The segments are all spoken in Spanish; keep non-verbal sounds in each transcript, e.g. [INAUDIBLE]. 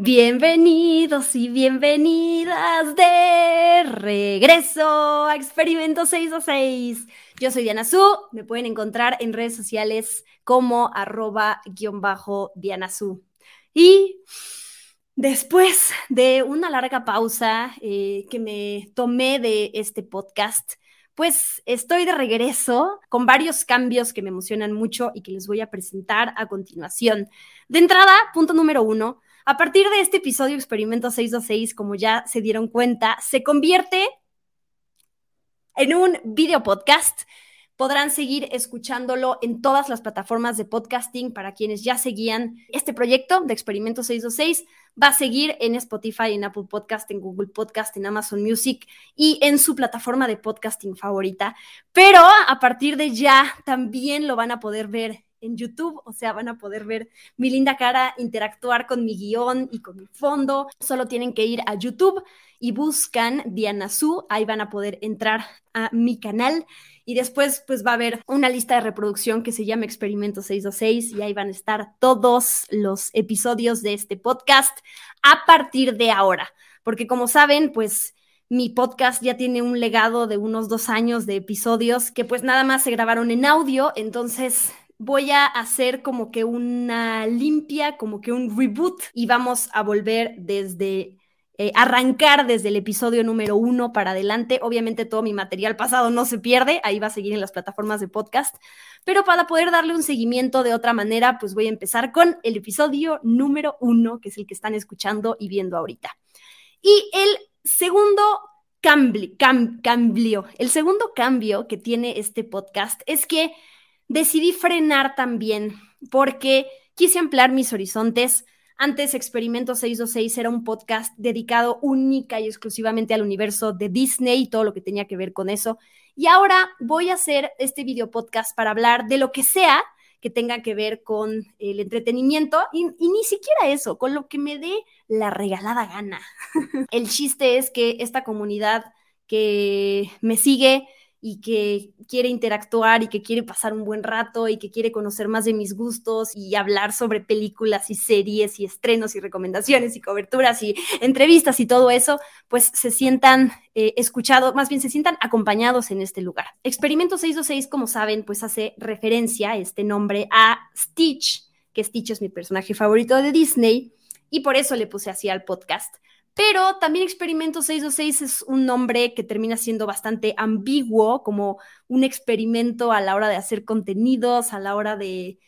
Bienvenidos y bienvenidas de regreso a Experimento 626. Yo soy Diana Su, me pueden encontrar en redes sociales como arroba guion bajo Diana Su. Y después de una larga pausa eh, que me tomé de este podcast, pues estoy de regreso con varios cambios que me emocionan mucho y que les voy a presentar a continuación. De entrada, punto número uno, a partir de este episodio Experimento 626, como ya se dieron cuenta, se convierte en un video podcast. Podrán seguir escuchándolo en todas las plataformas de podcasting para quienes ya seguían este proyecto de Experimento 626. Va a seguir en Spotify, en Apple Podcast, en Google Podcast, en Amazon Music y en su plataforma de podcasting favorita. Pero a partir de ya también lo van a poder ver en YouTube, o sea, van a poder ver mi linda cara, interactuar con mi guion y con mi fondo. Solo tienen que ir a YouTube y buscan Diana Su, ahí van a poder entrar a mi canal. Y después pues va a haber una lista de reproducción que se llama Experimento 626 y ahí van a estar todos los episodios de este podcast a partir de ahora, porque como saben, pues mi podcast ya tiene un legado de unos dos años de episodios que pues nada más se grabaron en audio, entonces voy a hacer como que una limpia, como que un reboot y vamos a volver desde eh, arrancar desde el episodio número uno para adelante. Obviamente todo mi material pasado no se pierde, ahí va a seguir en las plataformas de podcast, pero para poder darle un seguimiento de otra manera, pues voy a empezar con el episodio número uno, que es el que están escuchando y viendo ahorita. Y el segundo cambio, cambio, el segundo cambio que tiene este podcast es que decidí frenar también porque quise ampliar mis horizontes. Antes Experimento 626 era un podcast dedicado única y exclusivamente al universo de Disney y todo lo que tenía que ver con eso. Y ahora voy a hacer este video podcast para hablar de lo que sea que tenga que ver con el entretenimiento y, y, ni siquiera eso, con lo que me dé la regalada gana. [LAUGHS] el chiste es que esta comunidad que me sigue y que quiere interactuar y que quiere pasar un buen rato y que quiere conocer más de mis gustos y hablar sobre películas y series y estrenos y recomendaciones y coberturas y entrevistas y todo eso, pues se sientan eh, escuchados, más bien se sientan acompañados en este lugar. Experimento 626, como saben, pues hace referencia este nombre a Stitch, que Stitch es mi personaje favorito de Disney y por eso le puse así al podcast. Pero también Experimento 626 es un nombre que termina siendo bastante ambiguo, como un experimento a la hora de hacer contenidos, a la hora de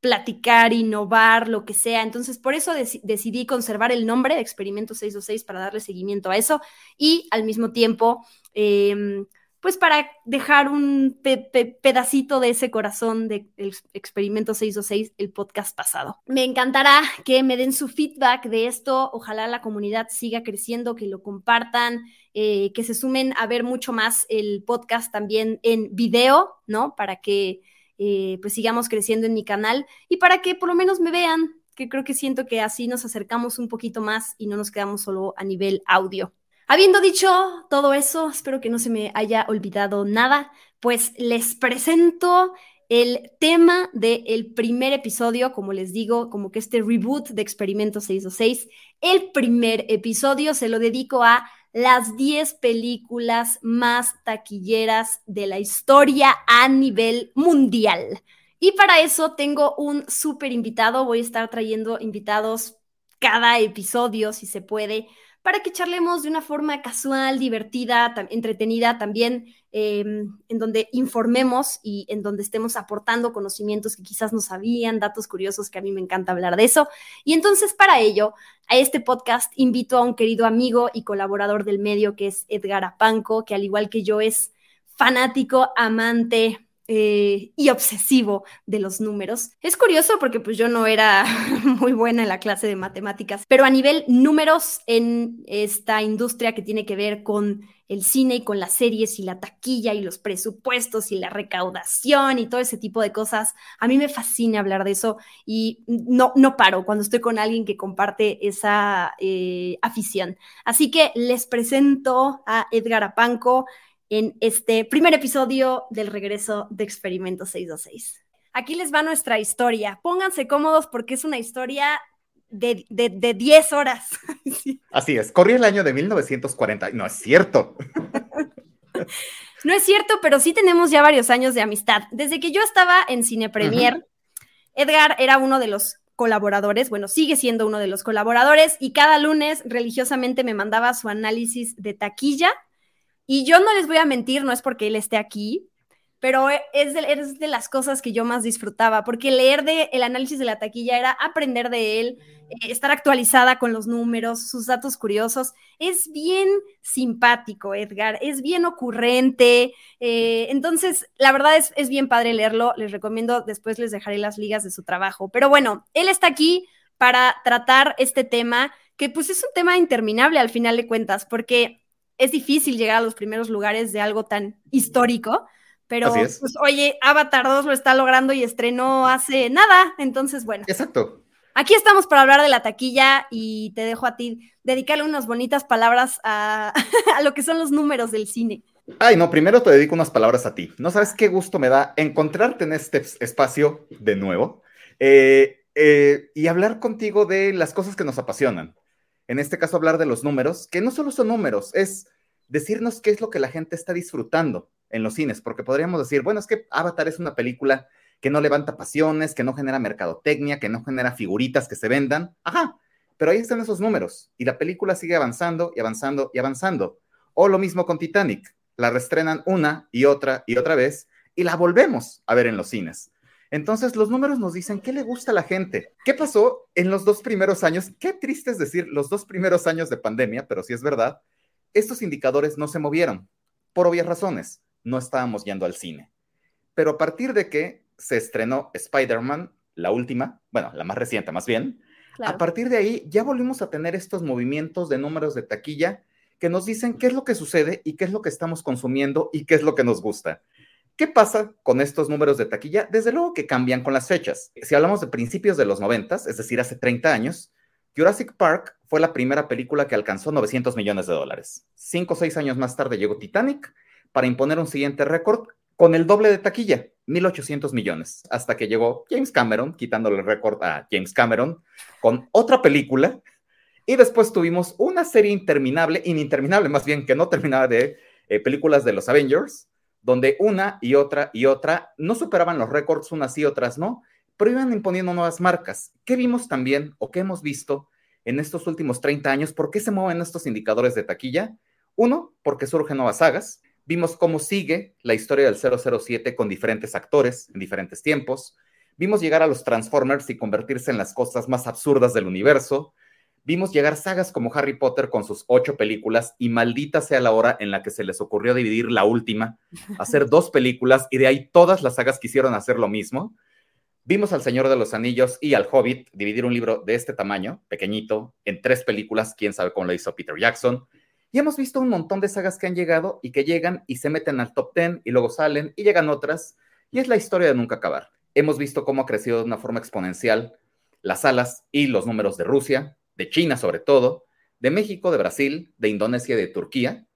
platicar, innovar, lo que sea. Entonces, por eso decidí conservar el nombre de Experimento 626 para darle seguimiento a eso y al mismo tiempo... Em, pues para dejar un pedacito de ese corazón del experimento 626, el podcast pasado. Me encantará que me den su feedback de esto, ojalá la comunidad siga creciendo, que lo compartan, eh, que se sumen a ver mucho más el podcast también en video, ¿no? Para que eh, pues sigamos creciendo en mi canal y para que por lo menos me vean, que creo que siento que así nos acercamos un poquito más y no nos quedamos solo a nivel audio. Habiendo dicho todo eso, espero que no se me haya olvidado nada, pues les presento el tema del primer episodio, como les digo, como que este reboot de Experimento 626. El primer episodio se lo dedico a las 10 películas más taquilleras de la historia a nivel mundial. Y para eso tengo un súper invitado, voy a estar trayendo invitados cada episodio, si se puede, para que charlemos de una forma casual, divertida, entretenida también, em, en donde informemos y en donde estemos aportando conocimientos que quizás no sabían, datos curiosos que a mí me encanta hablar de eso. Y entonces para ello, a este podcast invito a un querido amigo y colaborador del medio que es Edgar Apanco, que al igual que yo es fanático, amante, eh, y obsesivo de los números. Es curioso porque pues yo no era [LAUGHS] muy buena en la clase de matemáticas, pero a nivel números en esta industria que tiene que ver con el cine y con las series y la taquilla y los presupuestos y la recaudación y todo ese tipo de cosas. A mí me fascina hablar de eso y no, no paro cuando estoy con alguien que comparte esa eh, afición. Así que les presento a Edgar Apanco en este primer episodio del regreso de Experimento 626. Aquí les va nuestra historia. Pónganse cómodos porque es una historia de, de, 10 horas. [LAUGHS] Así es, corría el año de 1940. No es cierto. [LAUGHS] no es cierto, pero sí tenemos ya varios años de amistad. Desde que yo estaba en Cine Premier, Edgar era uno de los colaboradores, bueno, sigue siendo uno de los colaboradores y cada lunes religiosamente me mandaba su análisis de taquilla. Y yo no les voy a mentir, no es porque él esté aquí, pero e, es de, de, las cosas que yo más disfrutaba, porque leer de el análisis de la taquilla era aprender de él, eh, estar actualizada con los números, sus datos curiosos. Es bien simpático, Edgar, es bien ocurrente. Eh, entonces, la verdad es, es bien padre leerlo. Les recomiendo, después les dejaré las ligas de su trabajo. Pero bueno, él está aquí para tratar este tema, que pues es un tema interminable al final de cuentas, porque es difícil llegar a los primeros lugares de algo tan histórico pero, pues, oye, Avatar 2 lo está logrando y estrenó hace nada. Entonces, bueno. Exacto. Aquí estamos para hablar de la taquilla y te dejo a ti dedicarle unas bonitas palabras [LAUGHS] a, lo que son los números del cine. Ay, no, primero te dedico unas palabras a ti. No sabes qué gusto me da encontrarte en este espacio de nuevo eh, eh, y hablar contigo de las cosas que nos apasionan. En este caso, hablar de los números, que no solo son números, es decirnos qué es lo que la gente está disfrutando en los cines, porque podríamos decir, bueno, es que Avatar es una película que no levanta pasiones, que no genera mercadotecnia, que no genera figuritas que se vendan. Ajá, pero ahí están esos números y la película sigue avanzando y avanzando y avanzando. O lo mismo con Titanic, la restrenan una y otra y otra vez y la volvemos a ver en los cines. Entonces los números nos dicen qué le gusta a la gente. ¿Qué pasó en los dos primeros años? Qué triste es decir los dos primeros años de pandemia, pero si es verdad, estos indicadores no se movieron por obvias razones no estábamos yendo al cine. Pero a partir de que se estrenó Spider-Man, la última, bueno, la más reciente más bien, a partir de ahí ya volvimos a tener estos movimientos de números de taquilla que nos dicen qué es lo que sucede y qué es lo que estamos consumiendo y qué es lo que nos gusta. ¿Qué pasa con estos números de taquilla? Desde luego que cambian con las fechas. Si hablamos de principios de los 90, es decir, hace 30 años, Jurassic Park fue la primera película que alcanzó 900 millones de dólares. Cinco o seis años más tarde llegó Titanic para imponer un siguiente récord con el doble de taquilla, 1.800 millones, hasta que llegó James Cameron, quitándole el récord a James Cameron, con otra película, y después tuvimos una serie interminable, ininterminable más bien, que no terminaba de eh, películas de los Avengers, donde una y otra y otra no superaban los récords, unas y otras no, pero iban imponiendo nuevas marcas. ¿Qué vimos también o qué hemos visto en estos últimos 30 años? ¿Por qué se mueven estos indicadores de taquilla? Uno, porque surgen nuevas sagas. Vimos cómo sigue la historia del 007 con diferentes actores en diferentes tiempos. Vimos llegar a los Transformers y convertirse en las cosas más absurdas del universo. Vimos llegar sagas como Harry Potter con sus ocho películas y maldita sea la hora en la que se les ocurrió dividir la última, [LAUGHS] hacer dos películas y de ahí todas las sagas quisieron hacer lo mismo. Vimos al Señor de los Anillos y al Hobbit dividir un libro de este tamaño, pequeñito, en tres películas, quién sabe cómo lo hizo Peter Jackson. Y hemos visto un montón de sagas que han llegado y que llegan y se meten al top 10 y luego salen y llegan otras. Y es la historia de nunca acabar. Hemos visto cómo ha crecido de una forma exponencial las salas y los números de Rusia, de China sobre todo, de México, de Brasil, de Indonesia y de Turquía.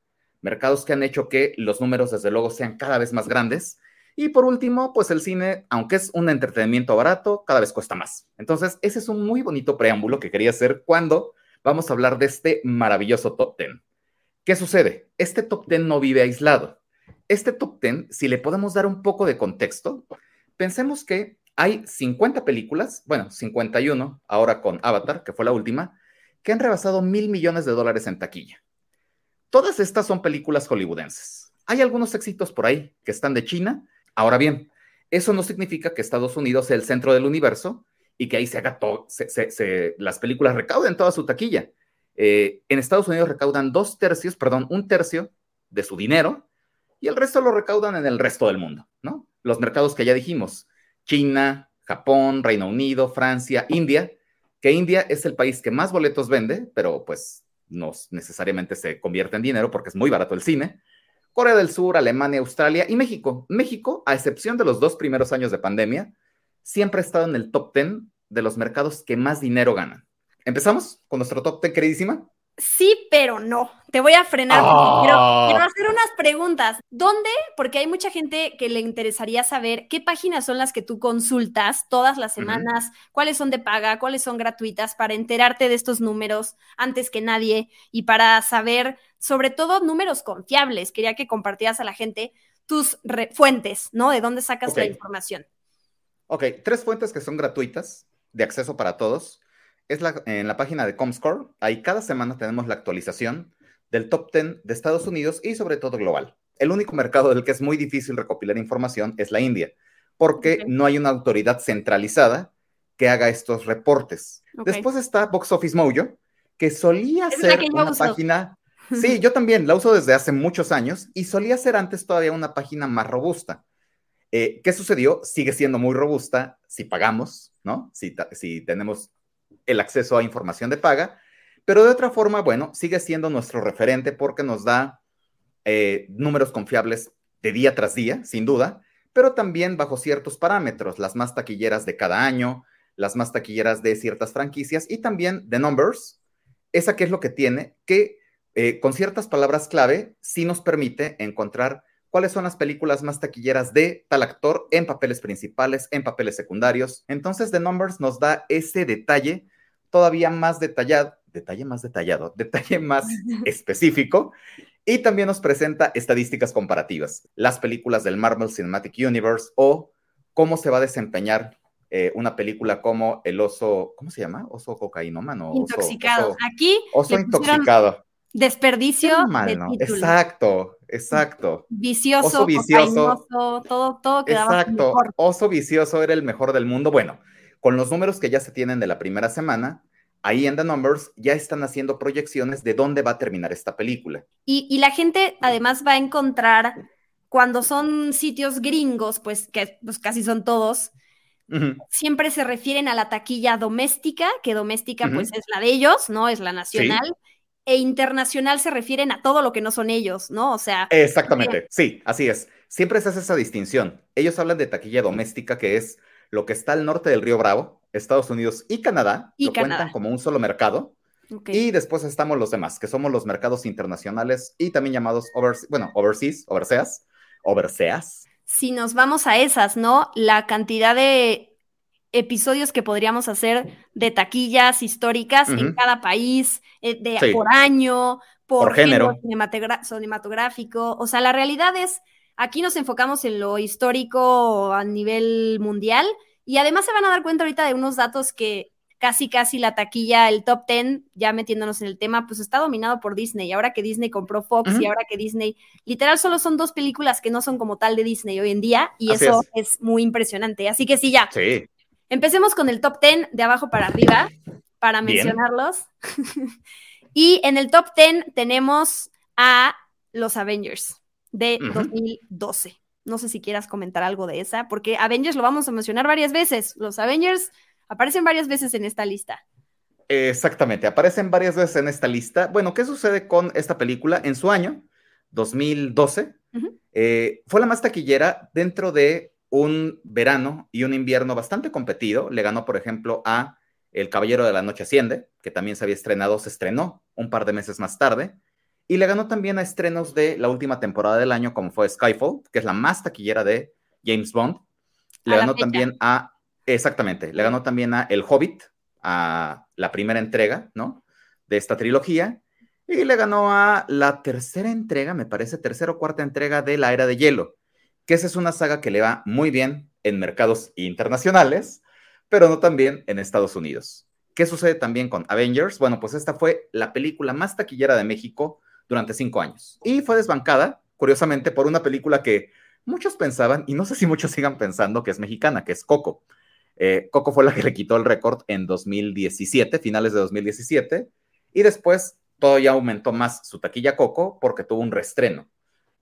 Mercados que han hecho que los números desde luego sean cada vez más grandes. Y por último, pues el cine, aunque es un entretenimiento barato, cada vez cuesta más. Entonces, ese es un muy bonito preámbulo que quería hacer cuando vamos a hablar de este maravilloso top 10. ¿Qué sucede? Este top 10 no vive aislado. Este top 10, si le podemos dar un poco de contexto, pensemos que hay 50 películas, bueno, 51 ahora con Avatar, que fue la última, que han rebasado mil millones de dólares en taquilla. Todas estas son películas hollywoodenses. Hay algunos éxitos por ahí que están de China. Ahora bien, eso no significa que Estados Unidos sea el centro del universo y que ahí se haga todo, las películas recauden toda su taquilla. Eh, en Estados Unidos recaudan dos tercios, perdón, un tercio de su dinero y el resto lo recaudan en el resto del mundo, ¿no? Los mercados que ya dijimos, China, Japón, Reino Unido, Francia, India, que India es el país que más boletos vende, pero pues no necesariamente se convierte en dinero porque es muy barato el cine. Corea del Sur, Alemania, Australia y México. México, a excepción de los dos primeros años de pandemia, siempre ha estado en el top 10 de los mercados que más dinero ganan. ¿Empezamos con nuestro top 10, queridísima? Sí, pero no. Te voy a frenar porque quiero, quiero, hacer unas preguntas. ¿Dónde? Porque hay mucha gente que le interesaría saber qué páginas son las que tú consultas todas las semanas, cuáles son de paga, cuáles son gratuitas, para enterarte de estos números antes que nadie y para saber, sobre todo, números confiables. Quería que compartieras a la gente tus fuentes, ¿no? De dónde sacas la información. Ok, tres fuentes que son gratuitas, de acceso para todos es la, en la página de Comscore. Ahí cada semana tenemos la actualización del top 10 de Estados Unidos y sobre todo global. El único mercado del que es muy difícil recopilar información es la India, porque no hay una autoridad centralizada que haga estos reportes. Después está Box Office Mojo, que solía ser una página... Sí, yo también la uso desde hace muchos años y solía ser antes todavía una página más robusta. Eh, ¿Qué sucedió? Sigue siendo muy robusta si pagamos, ¿no? Si, si tenemos el acceso a información de paga, pero de otra forma, bueno, sigue siendo nuestro referente porque nos da eh, números confiables de día tras día, sin duda, pero también bajo ciertos parámetros, las más taquilleras de cada año, las más taquilleras de ciertas franquicias y también de numbers. Esa que es lo que tiene, que eh, con ciertas palabras clave sí nos permite encontrar cuáles son las películas más taquilleras de tal actor en papeles principales, en papeles secundarios. Entonces, The Numbers nos da ese detalle todavía más detallado, detalle más detallado, [LAUGHS] detalle más específico, y también nos presenta estadísticas comparativas, las películas del Marvel Cinematic Universe o cómo se va a desempeñar eh, una película como El oso, ¿cómo se llama? Oso cocainómano. Intoxicado. Aquí. Oso intoxicado. Desperdicio de Exacto, exacto. Vicioso, oso vicioso, todo, todo quedaba Exacto. Oso vicioso era el mejor del mundo. Bueno, con los números que ya se tienen de la primera semana, ahí en The Numbers ya están haciendo proyecciones de dónde va a terminar esta película. Y, la gente además va a encontrar, cuando son sitios gringos, pues que pues, casi son todos, siempre se refieren a la taquilla doméstica, que doméstica pues es la de ellos, ¿no? Es la nacional e internacional se refieren a todo lo que no son ellos, ¿no? O sea. Exactamente, sí, así es. Siempre se hace esa distinción. Ellos hablan de taquilla doméstica, que es lo que está al norte del Río Bravo, Estados Unidos y Canadá, y lo cuentan como un solo mercado. Y después estamos los demás, que somos los mercados internacionales y también llamados bueno, overseas, overseas, overseas. Si nos vamos a esas, ¿no? La cantidad de episodios que podríamos hacer de taquillas históricas en cada país, eh, de, por año, por, género cinematográfico. O sea, la realidad es, aquí nos enfocamos en lo histórico a nivel mundial y además se van a dar cuenta ahorita de unos datos que casi, casi la taquilla, el top 10, ya metiéndonos en el tema, pues está dominado por Disney. Ahora que Disney compró Fox y ahora que Disney, literal, solo son dos películas que no son como tal de Disney hoy en día y eso es. es. muy impresionante. Así que sí, ya. Sí. Empecemos con el top 10 de abajo para arriba, para mencionarlos. [LAUGHS] y en el top 10 tenemos a los Avengers de 2012. No sé si quieras comentar algo de esa, porque Avengers lo vamos a mencionar varias veces. Los Avengers aparecen varias veces en esta lista. Exactamente, aparecen varias veces en esta lista. Bueno, ¿qué sucede con esta película? En su año, 2012, eh, fue la más taquillera dentro de un verano y un invierno bastante competido. Le ganó, por ejemplo, a El Caballero de la Noche Asciende, que también se había estrenado, se estrenó un par de meses más tarde. Y le ganó también a estrenos de la última temporada del año, como fue Skyfall, que es la más taquillera de James Bond. Le ganó también a, exactamente, le ganó también a El Hobbit, a la primera entrega, ¿no? De esta trilogía. Y le ganó a la tercera entrega, me parece, tercera o cuarta entrega de La Era de Hielo, que esa es una saga que le va muy bien en mercados internacionales, pero no también en Estados Unidos. ¿Qué sucede también con Avengers? Bueno, pues esta fue la película más taquillera de México durante cinco años. Y fue desbancada, curiosamente, por una película que muchos pensaban, y no sé si muchos sigan pensando que es mexicana, que es Coco. Eh, Coco fue la que le quitó el récord en 2017, finales de 2017, y después todo ya aumentó más su taquilla Coco porque tuvo un restreno.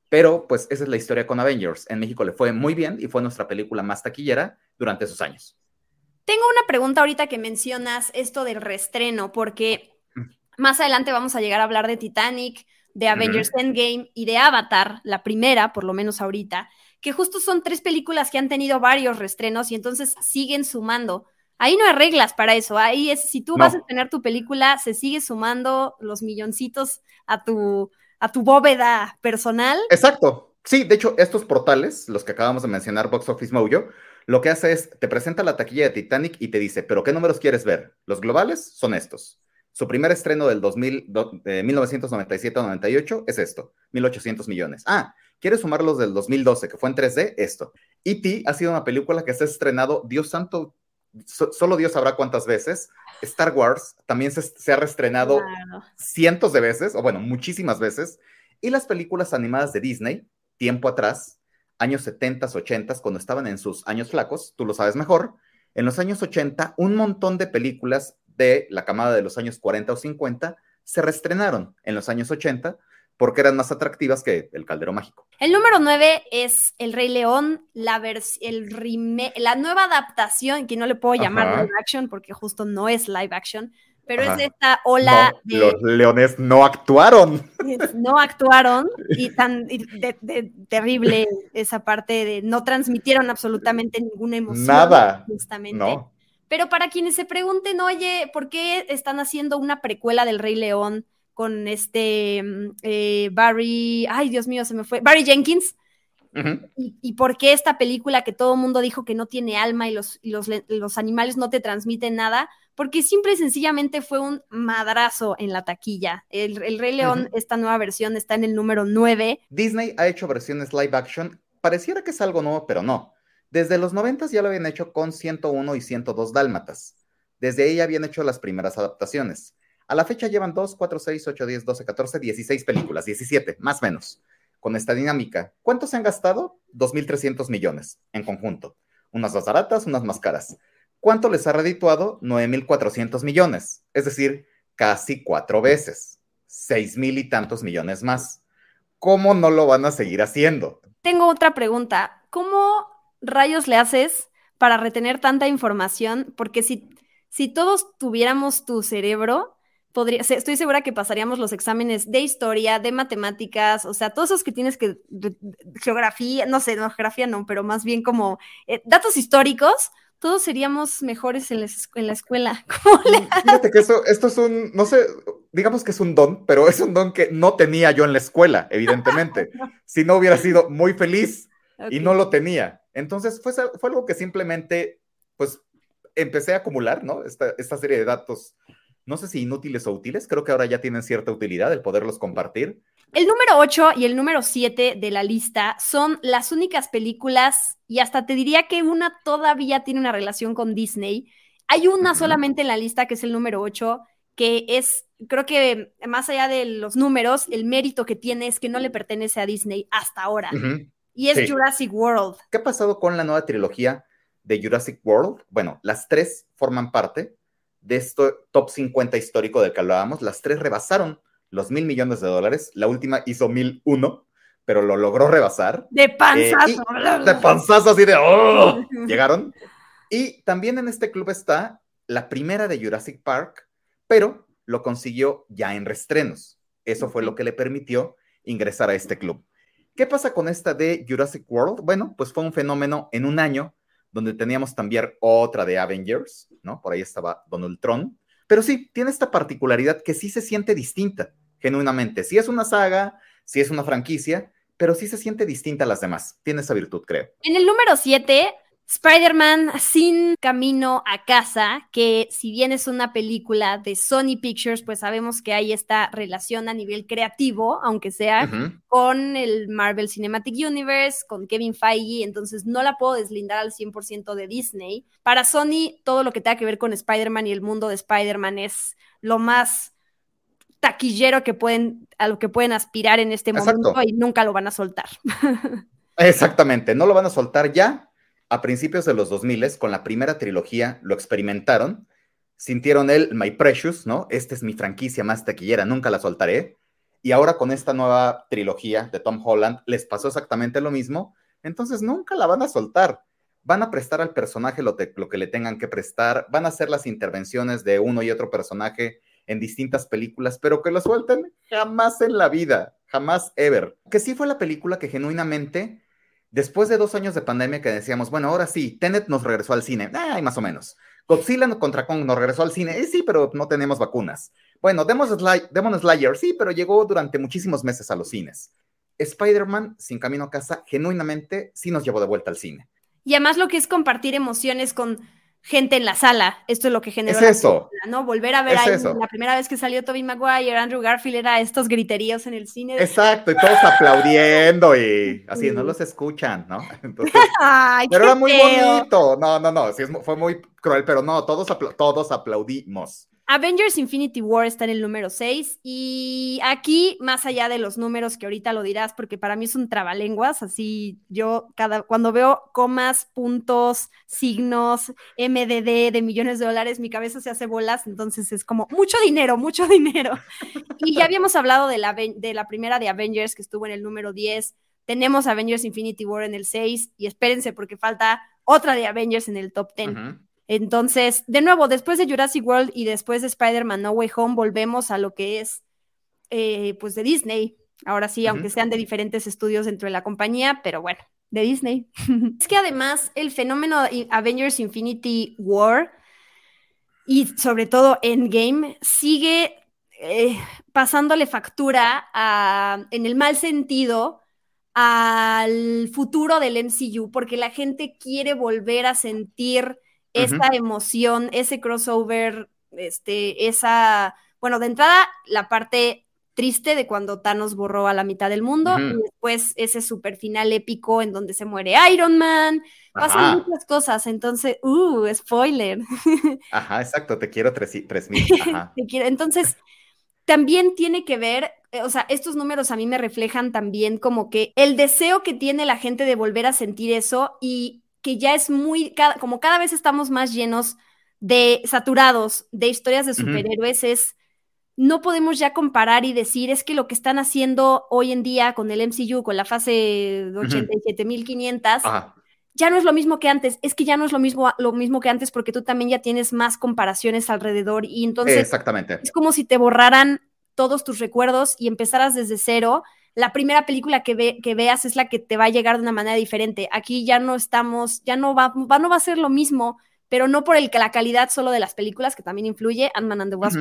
Pero pues esa es la historia con Avengers. En México le fue muy bien y fue nuestra película más taquillera durante esos años. Tengo una pregunta ahorita que mencionas esto del restreno, porque más adelante vamos a llegar a hablar de Titanic, de Avengers Endgame y de Avatar, la primera, por lo menos ahorita, que justo son tres películas que han tenido varios restrenos y entonces siguen sumando. Ahí no hay reglas para eso. Ahí es, si tú vas a tener tu película, se sigue sumando los milloncitos a tu, a tu bóveda personal. Exacto. Sí, de hecho, estos portales, los que acabamos de mencionar, Box Office Mojo, lo que hace es, te presenta la taquilla de Titanic y te dice, pero ¿qué números quieres ver? Los globales son estos. Su primer estreno del 2000, 1997-98 es esto, 1.800 millones. Ah, ¿quieres sumar los del 2012, que fue en 3D? Esto. E.T. ha sido una película que se ha estrenado, Dios santo, solo Dios sabrá cuántas veces. Star Wars también se, ha reestrenado cientos de veces, o bueno, muchísimas veces. Y las películas animadas de Disney, tiempo atrás, años 70, 80, cuando estaban en sus años flacos, tú lo sabes mejor, en los años 80, un montón de películas de la camada de los años 40 o 50 se reestrenaron en los años 80 porque eran más atractivas que El Caldero Mágico. El número 9 es El Rey León, la, el la nueva adaptación, que no le puedo llamar live action porque justo no es live action, pero es esta ola de... Los leones no actuaron. No actuaron [LAUGHS] y tan terrible esa parte de no transmitieron absolutamente ninguna emoción. Nada. Justamente. No. Pero para quienes se pregunten, oye, ¿por qué están haciendo una precuela del Rey León con este mm, eh, Barry, ay Dios mío, se me fue, Barry Jenkins? ¿Y, por qué esta película que todo el mundo dijo que no tiene alma y los, los, animales no te transmiten nada? Porque simple y sencillamente fue un madrazo en la taquilla. El, Rey León, esta nueva versión, está en el número 9. Disney ha hecho versiones live action. Pareciera que es algo nuevo, pero no. Desde los 90 ya lo habían hecho con 101 y 102 dálmatas. Desde ahí habían hecho las primeras adaptaciones. A la fecha llevan 2, 4, 6, 8, 10, 12, 14, 16 películas, 17, más o menos, con esta dinámica. ¿Cuántos se han gastado? 2.300 millones en conjunto. Unas más baratas, unas más caras. ¿Cuánto les ha redituado? 9.400 millones, es decir, casi cuatro veces. 6.000 y tantos millones más. ¿Cómo no lo van a seguir haciendo? Tengo otra pregunta. ¿Cómo rayos le haces para retener tanta información? Porque si, si todos tuviéramos tu cerebro, podría, estoy segura que pasaríamos los exámenes de historia, de matemáticas, o sea, todos esos que tienes que, geografía, no sé, no, geografía no, pero más bien como eh, datos históricos, todos seríamos mejores en la, en la escuela. [LAUGHS] Fíjate que eso, esto es un, no sé, digamos que es un don, pero es un don que no tenía yo en la escuela, evidentemente. [LAUGHS] si no hubiera sido muy feliz y no lo tenía. Entonces fue, fue algo que simplemente, pues, empecé a acumular, ¿no? Esta, esta serie de datos, no sé si inútiles o útiles, creo que ahora ya tienen cierta utilidad el poderlos compartir. El número 8 y el número 7 de la lista son las únicas películas, y hasta te diría que una todavía tiene una relación con Disney. Hay una solamente en la lista que es el número 8, que es, creo que más allá de los números, el mérito que tiene es que no le pertenece a Disney hasta ahora. Y es Jurassic World. ¿Qué ha pasado con la nueva trilogía de Jurassic World? Bueno, las tres forman parte de este top 50 histórico del que hablábamos. Las tres rebasaron los mil millones de dólares. La última hizo mil uno, pero lo logró rebasar. De panzazo. Eh, de panzazo así de... ¡oh! [LAUGHS] Llegaron. Y también en este club está la primera de Jurassic Park, pero lo consiguió ya en restrenos. Eso fue lo que le permitió ingresar a este club. ¿Qué pasa con esta de Jurassic World? Bueno, pues fue un fenómeno en un año donde teníamos también otra de Avengers, ¿no? Por ahí estaba Donald Trump. Pero sí, tiene esta particularidad que sí se siente distinta, genuinamente. Sí es una saga, sí es una franquicia, pero sí se siente distinta a las demás. Tiene esa virtud, creo. En el número 7 Spider-Man sin camino a casa, que si bien es una película de Sony Pictures, pues sabemos que hay esta relación a nivel creativo, aunque sea con el Marvel Cinematic Universe, con Kevin Feige, entonces no la puedo deslindar al 100% de Disney. Para Sony, todo lo que tenga que ver con Spider-Man y el mundo de Spider-Man es lo más taquillero que pueden, a lo que pueden aspirar en este momento y nunca lo van a soltar. [LAUGHS] Exactamente, no lo van a soltar ya a principios de los 2000 con la primera trilogía lo experimentaron, sintieron el My Precious, ¿no? Esta es mi franquicia más taquillera, nunca la soltaré. Y ahora con esta nueva trilogía de Tom Holland les pasó exactamente lo mismo, entonces nunca la van a soltar. Van a prestar al personaje lo, lo que le tengan que prestar, van a hacer las intervenciones de uno y otro personaje en distintas películas, pero que lo suelten jamás en la vida, jamás ever. Que sí fue la película que genuinamente Después de dos años de pandemia que decíamos, bueno, ahora sí, Tenet nos regresó al cine, ay, más o menos. Godzilla contra Kong no regresó al cine, eh, sí, pero no tenemos vacunas. Bueno, Demon, Demon Slayer, sí, pero llegó durante muchísimos meses a los cines. Spider-Man, sin camino a casa, genuinamente sí nos llevó de vuelta al cine. Y además lo que es compartir emociones con gente en la sala. Esto es lo que generó es eso. ¿no? Volver a ver ahí, la primera vez que salió Tobey Maguire, Andrew Garfield, era estos griteríos en el cine. Exacto, y todos aplaudiendo y así, no los escuchan, ¿no? [LAUGHS] pero era muy bonito. No, no, no, sí, fue muy cruel, pero no, todos, todos aplaudimos. Avengers Infinity War está en el número 6 y aquí, más allá de los números que ahorita lo dirás, porque para mí es un trabalenguas, así yo cada, cuando veo comas, puntos, signos, MDD de millones de dólares, mi cabeza se hace bolas, entonces es como mucho dinero, mucho [LAUGHS] dinero. Y ya habíamos hablado de la, de la primera de Avengers que estuvo en el número 10, tenemos Avengers Infinity War en el 6 y espérense porque falta otra de Avengers en el top 10. Entonces, de nuevo, después de Jurassic World y después de Spider-Man No Way Home, volvemos a lo que es, eh, pues, de Disney. Ahora sí, aunque sean de diferentes estudios dentro de la compañía, pero bueno, de Disney. [LAUGHS] es que además el fenómeno Avengers Infinity War y sobre todo Endgame sigue eh, pasándole factura en el mal sentido al futuro del MCU, porque la gente quiere volver a sentir esa emoción, ese crossover, este, esa, bueno, de entrada, la parte triste de cuando Thanos borró a la mitad del mundo y después ese super final épico en donde se muere Iron Man. Pasan muchas cosas, entonces, uh, spoiler. [LAUGHS] Ajá, exacto, te quiero tres, mil. [LAUGHS] te quiero. Entonces, también tiene que ver, eh, o sea, estos números a mí me reflejan también como que el deseo que tiene la gente de volver a sentir eso y que ya es muy, como cada vez estamos más llenos de, saturados de historias de superhéroes, es, no podemos ya comparar y decir, es que lo que están haciendo hoy en día con el MCU, con la fase 87.500, ya no es lo mismo que antes, es que ya no es lo mismo, lo mismo que antes porque tú también ya tienes más comparaciones alrededor y entonces Exactamente. es como si te borraran todos tus recuerdos y empezaras desde cero la primera película que, ve, que veas es la que te va a llegar de una manera diferente. Aquí ya no estamos, ya no va, no va a ser lo mismo, pero no por el que la calidad solo de las películas, que también influye, Ant-Man and the Wasp,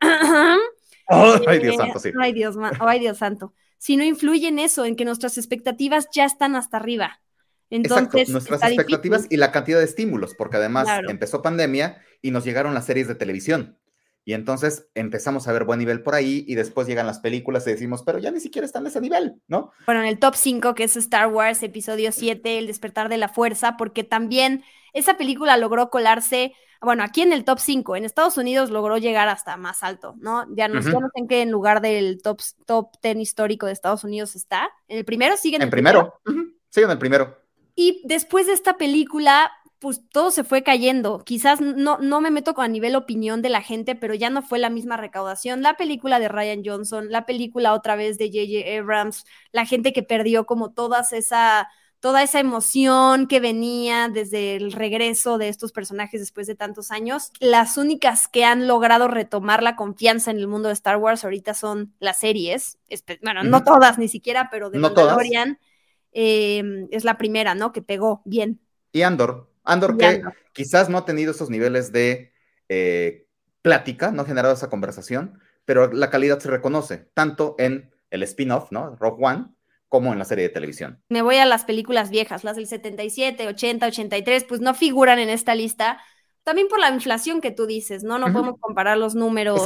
[CLEARS THROAT] ay, Dios santo, sí. Ay, Dios, ay, Dios santo. Si no influye en eso, en que nuestras expectativas ya están hasta arriba. Entonces, Exacto, nuestras expectativas y la cantidad de estímulos, porque además empezó pandemia y nos llegaron las series de televisión. Y entonces empezamos a ver buen nivel por ahí y después llegan las películas y decimos, pero ya ni siquiera están en ese nivel, ¿no? Bueno, en el top 5, que es Star Wars, episodio 7, El despertar de la fuerza, porque también esa película logró colarse, bueno, aquí en el top 5, en Estados Unidos logró llegar hasta más alto, ¿no? Ya no, sé en qué lugar del top, top 10 histórico de Estados Unidos está. En el primero sigue en el primero. primero. Sigue en el primero. Y después de esta película, pues todo se fue cayendo. Quizás no, no me meto a nivel opinión de la gente, pero ya no fue la misma recaudación. La película de Ryan Johnson, la película otra vez de J.J. Abrams, la gente que perdió como todas esa, toda esa emoción que venía desde el regreso de estos personajes después de tantos años. Las únicas que han logrado retomar la confianza en el mundo de Star Wars ahorita son las series. Bueno, no todas ni siquiera, pero de Mandalorian eh, es la primera, ¿no? Que pegó bien. Y Andor. Andor que quizás no ha tenido esos niveles de eh, plática, no ha generado esa conversación, pero la calidad se reconoce, tanto en el spin-off, ¿no? Rogue One, como en la serie de televisión. Me voy a las películas viejas, las del 77, 80, 83, pues no figuran en esta lista, también por la inflación que tú dices, ¿no? No podemos comparar los números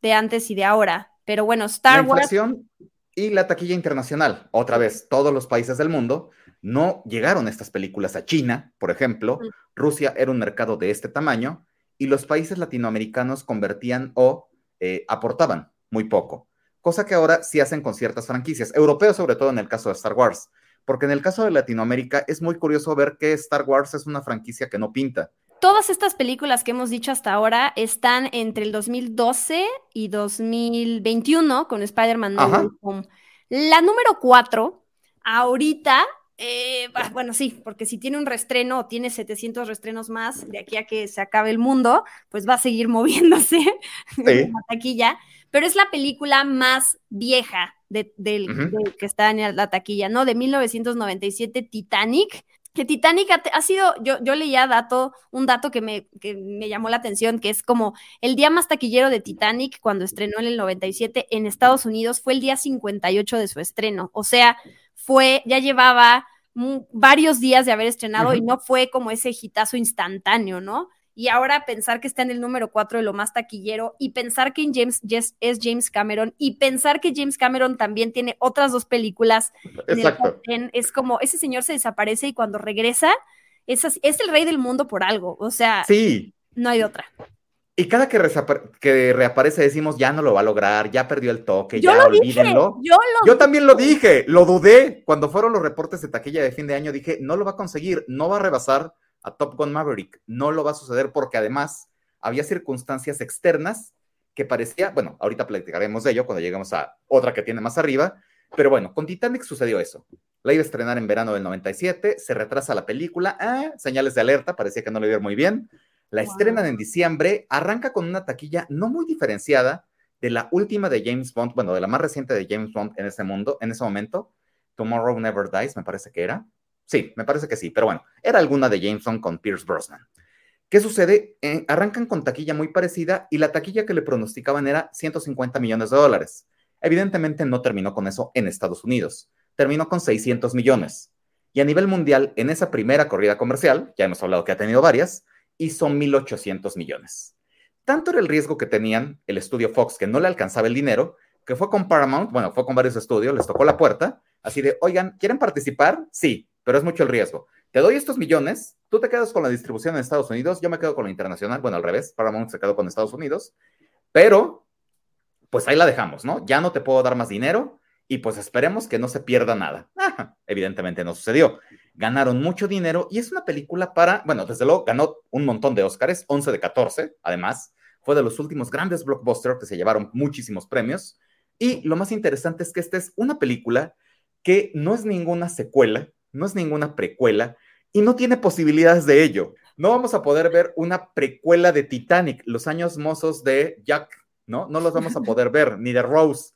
de antes y de ahora, pero bueno, Star la inflación y la taquilla internacional, otra vez, todos los países del mundo no llegaron estas películas a China, por ejemplo. Rusia era un mercado de este tamaño y los países latinoamericanos convertían o eh, aportaban muy poco, cosa que ahora sí hacen con ciertas franquicias, europeos sobre todo en el caso de Star Wars, porque en el caso de Latinoamérica es muy curioso ver que Star Wars es una franquicia que no pinta. Todas estas películas que hemos dicho hasta ahora están entre el 2012 y 2021 con Spider-Man No Home. La número 4, ahorita eh, bueno, sí, porque si tiene un restreno o tiene 700 restrenos más de aquí a que se acabe el mundo, pues va a seguir moviéndose [LAUGHS] en la taquilla. Pero es la película más vieja de, que está en la taquilla, ¿no? De 1997, Titanic. que Titanic ha, sido, yo, yo leía dato, un dato que me, que me llamó la atención, que es como el día más taquillero de Titanic cuando estrenó en el 97 en Estados Unidos fue el día 58 de su estreno. O sea, fue, ya llevaba varios días de haber estrenado y no fue como ese hitazo instantáneo, ¿no? y ahora pensar que está en el número 4 de lo más taquillero y pensar que James es James Cameron y pensar que James Cameron también tiene otras dos películas Exacto. es como ese señor se desaparece y cuando regresa es, es el rey del mundo por algo, o sea, sí. no hay otra. Y cada que, que, reaparece decimos, ya no lo va a lograr, ya perdió el toque, ya olvídenlo. yo, yo también lo dije, lo dudé. Cuando fueron los reportes de taquilla de fin de año, dije, no lo va a conseguir, no va a rebasar a Top Gun Maverick. No lo va a suceder porque además había circunstancias externas que parecía, bueno, ahorita platicaremos de ello cuando lleguemos a otra que tiene más arriba, pero bueno, con Titanic sucedió eso. La iba a estrenar en verano del 97, se retrasa la película, ah, señales de alerta, parecía que no le iba muy bien. La estrenan en diciembre, arranca con una taquilla no muy diferenciada de la última de James Bond, bueno, de la más reciente de James Bond en ese mundo, en ese momento, Tomorrow Never Dies, me parece que era. Sí, me parece que sí, pero bueno, era alguna de Jameson con Pierce Brosnan. ¿Qué sucede? Eh, arrancan con taquilla muy parecida y la taquilla que le pronosticaban era 150 millones de dólares. Evidentemente no terminó con eso en Estados Unidos, terminó con 600 millones. Y a nivel mundial, en esa primera corrida comercial, ya hemos hablado que ha tenido varias, hizo 1.800 millones. Tanto era el riesgo que tenían el estudio Fox, que no le alcanzaba el dinero, que fue con Paramount, bueno, fue con varios estudios, les tocó la puerta, así de, oigan, ¿quieren participar? Sí, pero es mucho el riesgo. Te doy estos millones, tú te quedas con la distribución en Estados Unidos, yo me quedo con la internacional, bueno, al revés, Paramount se quedó con Estados Unidos, pero pues ahí la dejamos, ¿no? Ya no te puedo dar más dinero y pues esperemos que no se pierda nada. evidentemente no sucedió. Ganaron mucho dinero y es una película para, bueno, desde luego ganó un montón de Oscars, 11 de 14, además, fue de los últimos grandes blockbusters que se llevaron muchísimos premios. Y lo más interesante es que esta es una película que no es ninguna secuela, no es ninguna precuela y no tiene posibilidades de ello. No vamos a poder ver una precuela de Titanic, los años mozos de Jack, ¿no? No los vamos a poder ver, ni de Rose.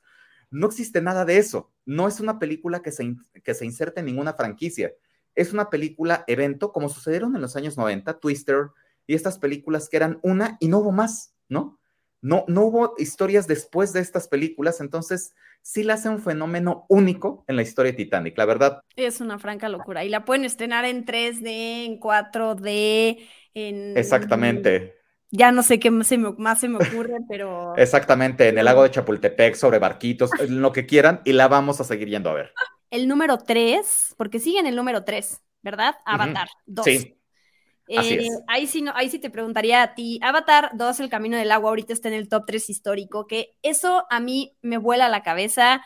No existe nada de eso. No es una película que se, que se inserte en ninguna franquicia. Es una película evento, como sucedieron en los años 90, Twister y estas películas que eran una y no hubo más, ¿no? No, no hubo historias después de estas películas, entonces sí la hace un fenómeno único en la historia de Titanic, la verdad. Es una franca locura. Y la pueden estrenar en 3D, en 4D, en... Exactamente. Ya no sé qué más se me, más se me ocurre, [LAUGHS] pero... Exactamente, en el lago de Chapultepec, sobre barquitos, lo que quieran, y la vamos a seguir yendo a ver. El número 3, porque sigue en el número 3, ¿verdad? Avatar 2. Sí. Eh, ahí, sí no, ahí sí te preguntaría a ti, Avatar 2, El Camino del Agua, ahorita está en el top 3 histórico, que eso a mí me vuela la cabeza,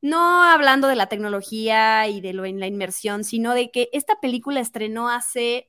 no hablando de la tecnología y de lo en la inmersión, sino de que esta película estrenó hace,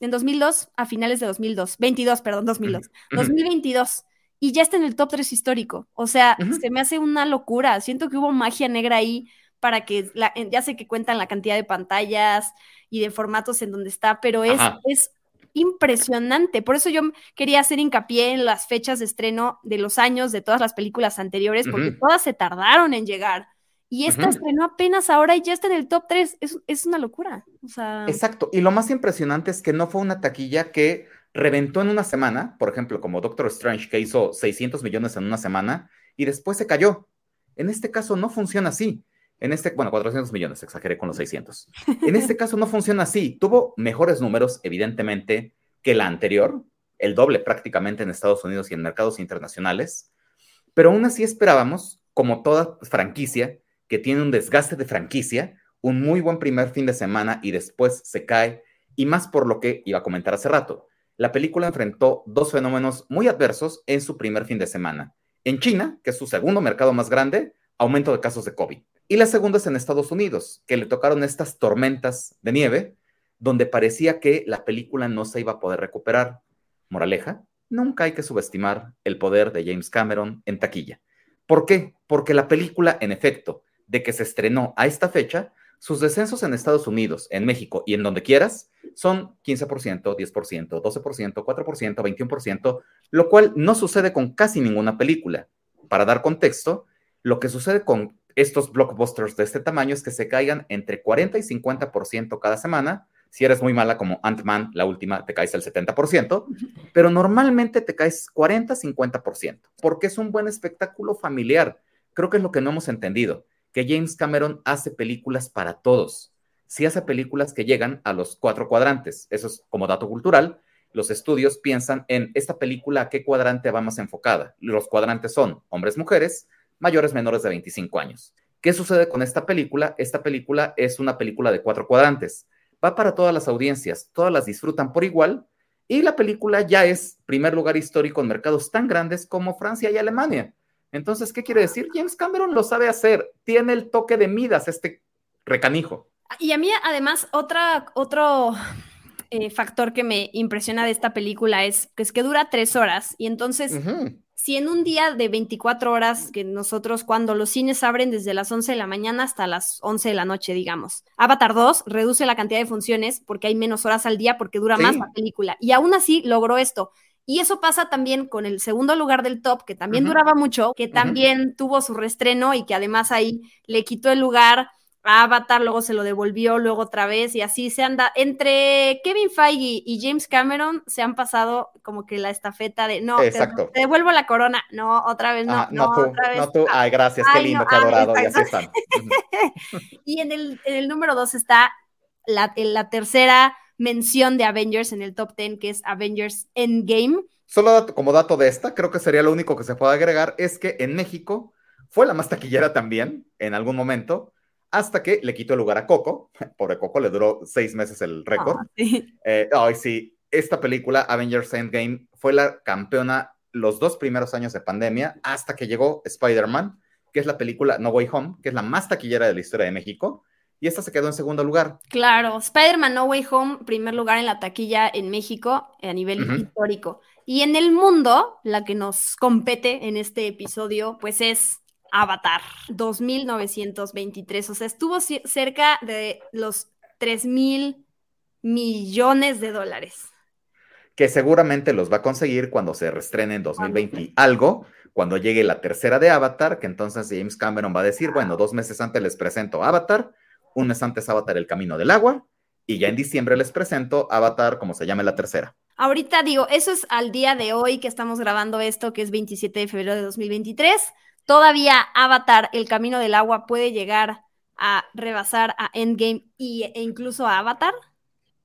en 2002, a finales de 2002, 22, perdón, 2002, 2022, y ya está en el top 3 histórico, o sea, se me hace una locura, siento que hubo magia negra ahí para que, ya sé que cuentan la cantidad de pantallas y de formatos en donde está, pero es, es impresionante. Por eso yo quería hacer hincapié en las fechas de estreno de los años de todas las películas anteriores, porque todas se tardaron en llegar. Y esta estrenó apenas ahora y ya está en el top 3. Es, una locura. Exacto. Y lo más impresionante es que no fue una taquilla que reventó en una semana, por ejemplo, como Doctor Strange, que hizo 600 millones en una semana y después se cayó. En este caso no funciona así. En este, bueno, 400 millones, exageré con los 600. En [LAUGHS] este caso no funciona así. Tuvo mejores números, evidentemente, que la anterior, el doble prácticamente en Estados Unidos y en mercados internacionales, pero aún así esperábamos, como toda franquicia, que tiene un desgaste de franquicia, un muy buen primer fin de semana y después se cae, y más por lo que iba a comentar hace rato. La película enfrentó dos fenómenos muy adversos en su primer fin de semana. En China, que es su segundo mercado más grande, aumento de casos de COVID. Y la segunda es en Estados Unidos, que le tocaron estas tormentas de nieve, donde parecía que la película no se iba a poder recuperar. Moraleja, nunca hay que subestimar el poder de James Cameron en taquilla. ¿Por qué? Porque la película, en efecto, de que se estrenó a esta fecha, sus descensos en Estados Unidos, en México y en donde quieras son 15%, 10%, 12%, 4%, 21%, lo cual no sucede con casi ninguna película. Para dar contexto, lo que sucede con estos blockbusters de este tamaño es que se caigan entre 40 y 50% cada semana, Si eres muy mala como Ant-Man, la última, te caes el 70%, pero normalmente te caes 40-50%, porque es un buen espectáculo familiar. Creo que es lo que no hemos entendido, que James Cameron hace películas para todos. Si hace películas que llegan a los cuatro cuadrantes. Eso es como dato cultural. Los estudios piensan en esta película a qué cuadrante va más enfocada. Los cuadrantes son hombres, mujeres, mayores, menores de 25 años. ¿Qué sucede con esta película? Esta película es una película de cuatro cuadrantes va para todas las audiencias, todas las disfrutan por igual y la película ya es primer lugar histórico en mercados tan grandes como Francia y Alemania. Entonces, ¿qué quiere decir? James Cameron lo sabe hacer, tiene el toque de Midas, este recanijo. Y a mí, además, otra, otro eh, factor que me impresiona de esta película es, es que dura tres horas y entonces si en un día de 24 horas, que nosotros cuando los cines abren desde las 11 de la mañana hasta las 11 de la noche, digamos, Avatar 2 reduce la cantidad de funciones porque hay menos horas al día porque dura más la película. Y aún así logró esto. Y eso pasa también con el segundo lugar del top, que también duraba mucho, que también tuvo su restreno y que además ahí le quitó el lugar Avatar, luego se lo devolvió, luego otra vez, y así se anda. Entre Kevin Feige y James Cameron se han pasado como que la estafeta de no, Te, devuelvo la corona, no, otra vez no. no, tú, no tú, ay, gracias, qué lindo, qué adorado, y así están. [LAUGHS] y en el, en el número dos está la, la tercera mención de Avengers en el top ten, que es Avengers Endgame. Solo como dato de esta, creo que sería lo único que se puede agregar, es que en México fue la más taquillera también, en algún momento hasta que le quitó el lugar a Coco. [LAUGHS] Pobre Coco, le duró seis meses el récord. Ah, sí. Eh, ay, sí, esta película, Avengers Endgame, fue la campeona los dos primeros años de pandemia, hasta que llegó Spider-Man, que es la película No Way Home, que es la más taquillera de la historia de México. Y esta se quedó en segundo lugar. Claro, Spider-Man No Way Home, primer lugar en la taquilla en México a nivel histórico. Y en el mundo, la que nos compete en este episodio, pues es Avatar 2923, o sea, estuvo cerca de los 3 mil millones de dólares. Que seguramente los va a conseguir cuando se restrene en 2020 algo, cuando llegue la tercera de Avatar, que entonces James Cameron va a decir, bueno, dos meses antes les presento Avatar, un mes antes Avatar El Camino del Agua, y ya en diciembre les presento Avatar, como se llame la tercera. Ahorita digo, eso es al día de hoy que estamos grabando esto, que es 27 de febrero de 2023 todavía Avatar, El Camino del Agua, puede llegar a rebasar a Endgame y, e incluso a Avatar?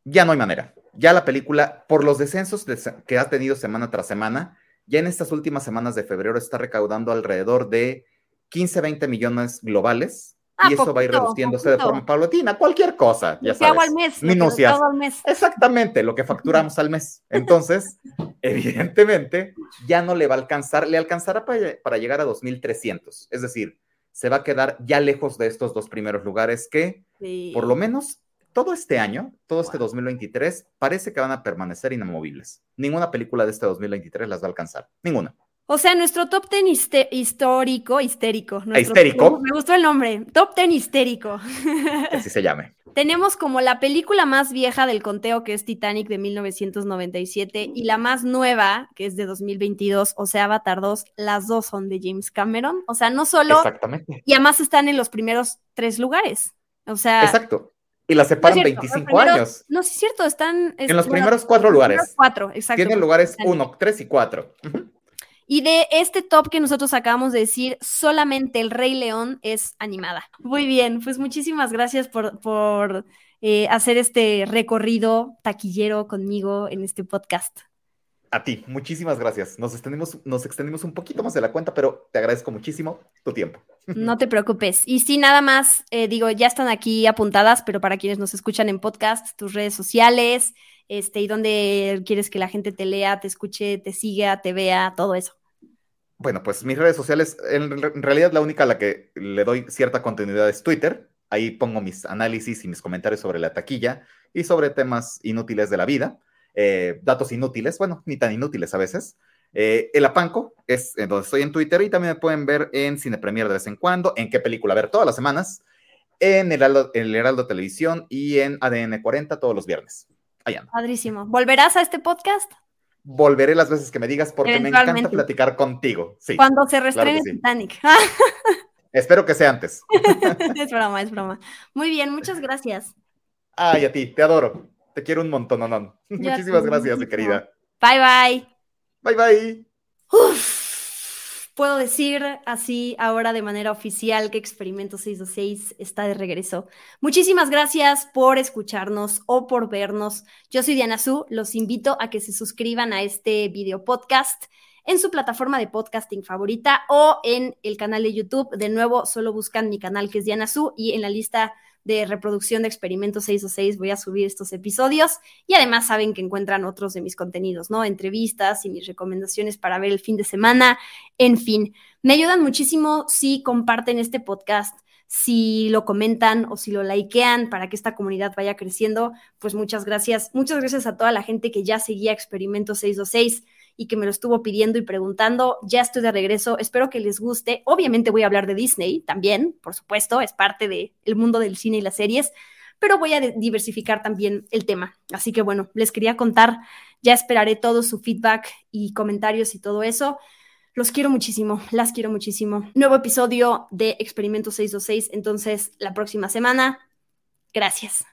Ya no hay manera. Ya la película, por los descensos que ha tenido semana tras semana, ya en estas últimas semanas de febrero está recaudando alrededor de 15, 20 millones globales Ah, y eso va a ir reduciéndose de forma paulatina, cualquier cosa, ya sabes. al mes, minucias. Al mes. Exactamente, lo que facturamos al mes. [LAUGHS] Entonces, evidentemente, ya no le va a alcanzar, le alcanzará para, llegar a 2.300. Es decir, se va a quedar ya lejos de estos dos primeros lugares que, por lo menos, todo este año, todo este 2023, parece que van a permanecer inamovibles. Ninguna película de este 2023 las va a alcanzar. Ninguna. O sea, nuestro top ten histórico, histérico. histérico. Me gustó el nombre. Top ten histérico. Así se llame. [LAUGHS] Tenemos como la película más vieja del conteo, que es Titanic de 1997, y la más nueva, que es de 2022, o sea, Avatar 2. Las dos son de James Cameron. O sea, no solo. Exactamente. Y además están en los primeros tres lugares. O sea. Exacto. Y las separan 25 años. No, sí es cierto, están. En los primeros cuatro lugares. Cuatro, exacto. Tienen lugares uno, tres y cuatro. Y de este top que nosotros acabamos de decir, solamente el Rey León es animada. Muy bien, pues muchísimas gracias por, eh, hacer este recorrido taquillero conmigo en este podcast. A ti, muchísimas gracias. Nos extendimos, nos extendimos un poquito más de la cuenta, pero te agradezco muchísimo tu tiempo. No te preocupes. Y sí, nada más, eh, digo, ya están aquí apuntadas, pero para quienes nos escuchan en podcast, tus redes sociales, este, y dónde quieres que la gente te lea, te escuche, te siga, te vea, todo eso. Bueno, pues mis redes sociales, en, realidad la única a la que le doy cierta continuidad es Twitter. Ahí pongo mis análisis y mis comentarios sobre la taquilla y sobre temas inútiles de la vida. Eh, datos inútiles, bueno, ni tan inútiles a veces. Eh, el Apanco es donde estoy en Twitter y también me pueden ver en Cine Premier de vez en cuando, en qué película ver todas las semanas, en el Heraldo, el Heraldo Televisión y en ADN 40 todos los viernes. Allá. Padrísimo. ¿Volverás a este podcast? Volveré las veces que me digas porque me encanta platicar contigo. Sí, Cuando se restrene Titanic. [LAUGHS] Espero que sea antes. [LAUGHS] es broma, es broma. Muy bien, muchas gracias. Ay, a ti, te adoro. Te quiero un montón, no, no. Muchísimas gracias, mi querida. Bye, bye. Bye, bye. Puedo decir así ahora de manera oficial que Experimento 626 está de regreso. Muchísimas gracias por escucharnos o por vernos. Yo soy Diana Su. Los invito a que se suscriban a este video podcast en su plataforma de podcasting favorita o en el canal de YouTube. De nuevo, solo buscan mi canal que es Diana Su y en la lista de reproducción de Experimento 626 voy a subir estos episodios y además saben que encuentran otros de mis contenidos, ¿no? Entrevistas y mis recomendaciones para ver el fin de semana, en fin. Me ayudan muchísimo si comparten este podcast si lo comentan o si lo likean para que esta comunidad vaya creciendo, pues muchas gracias. Muchas gracias a toda la gente que ya seguía Experimento 626 y que me lo estuvo pidiendo y preguntando. Ya estoy de regreso, espero que les guste. Obviamente voy a hablar de Disney también, por supuesto, es parte del mundo del cine y las series, pero voy a diversificar también el tema. Así que bueno, les quería contar, ya esperaré todo su feedback y comentarios y todo eso. Los quiero muchísimo, las quiero muchísimo. Nuevo episodio de Experimento 626, entonces la próxima semana. Gracias.